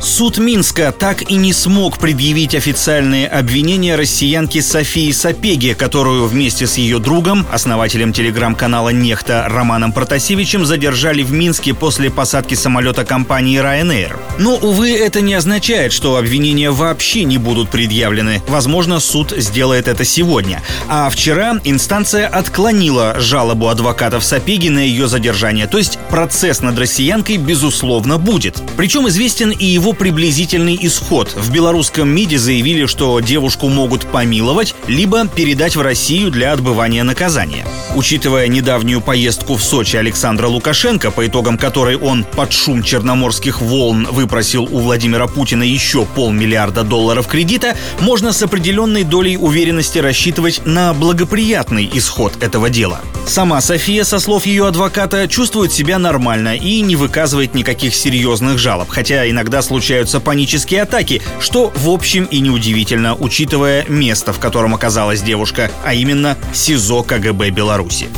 Суд Минска так и не смог предъявить официальные обвинения россиянке Софии Сапеге, которую вместе с ее другом, основателем телеграм-канала «Нехта» Романом Протасевичем задержали в Минске после посадки самолета компании Ryanair. Но, увы, это не означает, что обвинения вообще не будут предъявлены. Возможно, суд сделает это сегодня. А вчера инстанция отклонила жалобу адвокатов Сапеги на ее задержание. То есть процесс над россиянкой, безусловно, будет. Причем известен и его его приблизительный исход. В белорусском МИДе заявили, что девушку могут помиловать, либо передать в Россию для отбывания наказания. Учитывая недавнюю поездку в Сочи Александра Лукашенко, по итогам которой он под шум черноморских волн выпросил у Владимира Путина еще полмиллиарда долларов кредита, можно с определенной долей уверенности рассчитывать на благоприятный исход этого дела. Сама София, со слов ее адвоката, чувствует себя нормально и не выказывает никаких серьезных жалоб, хотя иногда случаются панические атаки, что в общем и неудивительно, учитывая место, в котором оказалась девушка, а именно СИЗО КГБ Беларуси.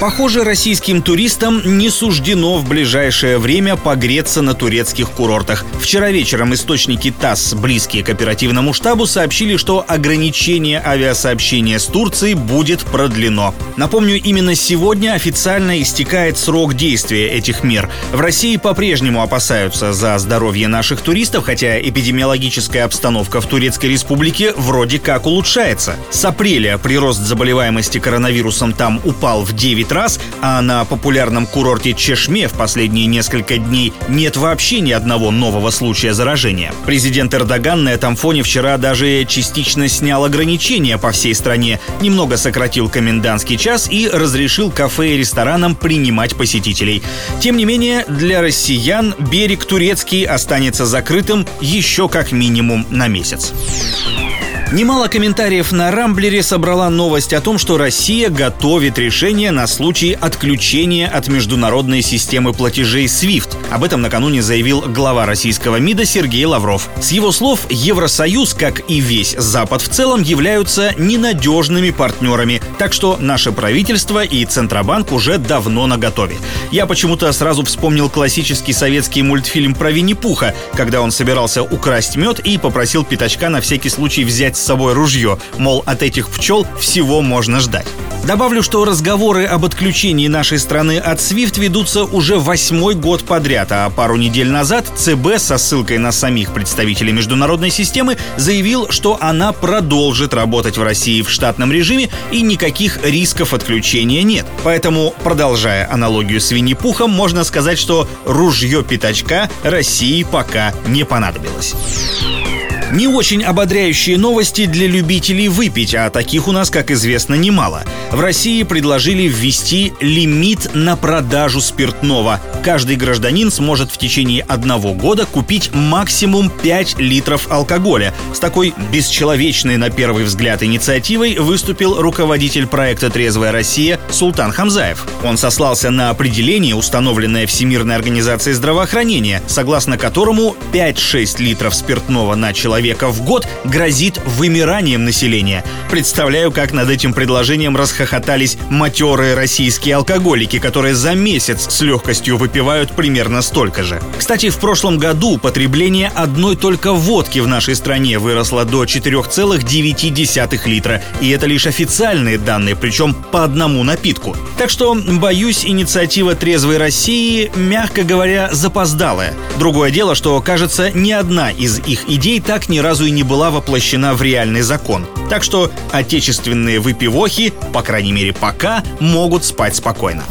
Похоже, российским туристам не суждено в ближайшее время погреться на турецких курортах. Вчера вечером источники ТАСС, близкие к оперативному штабу, сообщили, что ограничение авиасообщения с Турцией будет продлено. Напомню, именно сегодня официально истекает срок действия этих мер. В России по-прежнему опасаются за здоровье наших туристов, хотя эпидемиологическая обстановка в Турецкой республике вроде как улучшается. С апреля прирост заболеваемости коронавирусом там упал в 9 9 раз, а на популярном курорте Чешме в последние несколько дней нет вообще ни одного нового случая заражения. Президент Эрдоган на этом фоне вчера даже частично снял ограничения по всей стране, немного сократил комендантский час и разрешил кафе и ресторанам принимать посетителей. Тем не менее, для россиян берег турецкий останется закрытым еще как минимум на месяц. Немало комментариев на Рамблере собрала новость о том, что Россия готовит решение на случай отключения от международной системы платежей SWIFT. Об этом накануне заявил глава российского МИДа Сергей Лавров. С его слов, Евросоюз, как и весь Запад в целом, являются ненадежными партнерами, так что наше правительство и Центробанк уже давно наготове. Я почему-то сразу вспомнил классический советский мультфильм про Винни-Пуха, когда он собирался украсть мед и попросил пятачка на всякий случай взять с собой ружье, мол, от этих пчел всего можно ждать. Добавлю, что разговоры об отключении нашей страны от SWIFT ведутся уже восьмой год подряд, а пару недель назад ЦБ со ссылкой на самих представителей международной системы заявил, что она продолжит работать в России в штатном режиме и никаких рисков отключения нет. Поэтому, продолжая аналогию с Винни-Пухом, можно сказать, что ружье пятачка России пока не понадобилось. Не очень ободряющие новости для любителей выпить, а таких у нас, как известно, немало. В России предложили ввести лимит на продажу спиртного. Каждый гражданин сможет в течение одного года купить максимум 5 литров алкоголя. С такой бесчеловечной на первый взгляд инициативой выступил руководитель проекта «Трезвая Россия» Султан Хамзаев. Он сослался на определение, установленное Всемирной организацией здравоохранения, согласно которому 5-6 литров спиртного на человека человека в год грозит вымиранием населения. Представляю, как над этим предложением расхохотались матерые российские алкоголики, которые за месяц с легкостью выпивают примерно столько же. Кстати, в прошлом году потребление одной только водки в нашей стране выросло до 4,9 литра. И это лишь официальные данные, причем по одному напитку. Так что, боюсь, инициатива «Трезвой России», мягко говоря, запоздалая. Другое дело, что, кажется, ни одна из их идей так ни разу и не была воплощена в реальный закон. Так что отечественные выпивохи, по крайней мере пока, могут спать спокойно.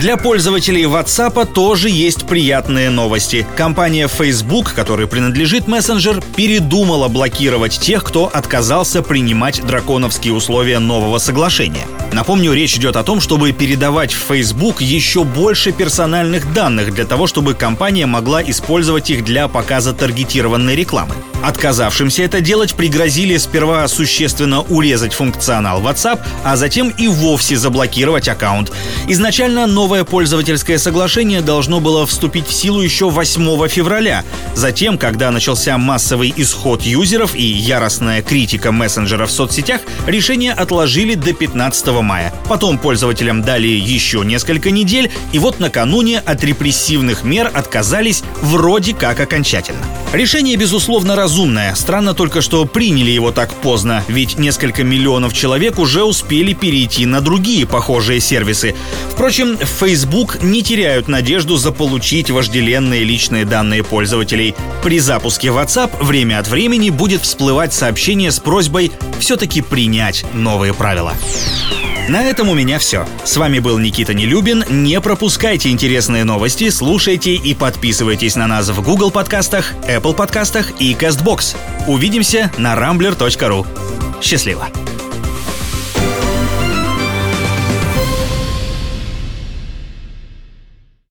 Для пользователей WhatsApp тоже есть приятные новости. Компания Facebook, которой принадлежит мессенджер, передумала блокировать тех, кто отказался принимать драконовские условия нового соглашения. Напомню, речь идет о том, чтобы передавать в Facebook еще больше персональных данных для того, чтобы компания могла использовать их для показа таргетированной рекламы. Отказавшимся это делать пригрозили сперва существенно урезать функционал WhatsApp, а затем и вовсе заблокировать аккаунт. Изначально новый новое пользовательское соглашение должно было вступить в силу еще 8 февраля. Затем, когда начался массовый исход юзеров и яростная критика мессенджеров в соцсетях, решение отложили до 15 мая. Потом пользователям дали еще несколько недель, и вот накануне от репрессивных мер отказались вроде как окончательно. Решение, безусловно, разумное. Странно только, что приняли его так поздно, ведь несколько миллионов человек уже успели перейти на другие похожие сервисы. Впрочем, Facebook не теряют надежду заполучить вожделенные личные данные пользователей. При запуске WhatsApp время от времени будет всплывать сообщение с просьбой все-таки принять новые правила. На этом у меня все. С вами был Никита Нелюбин. Не пропускайте интересные новости, слушайте и подписывайтесь на нас в Google подкастах, Apple подкастах и CastBox. Увидимся на rambler.ru. Счастливо!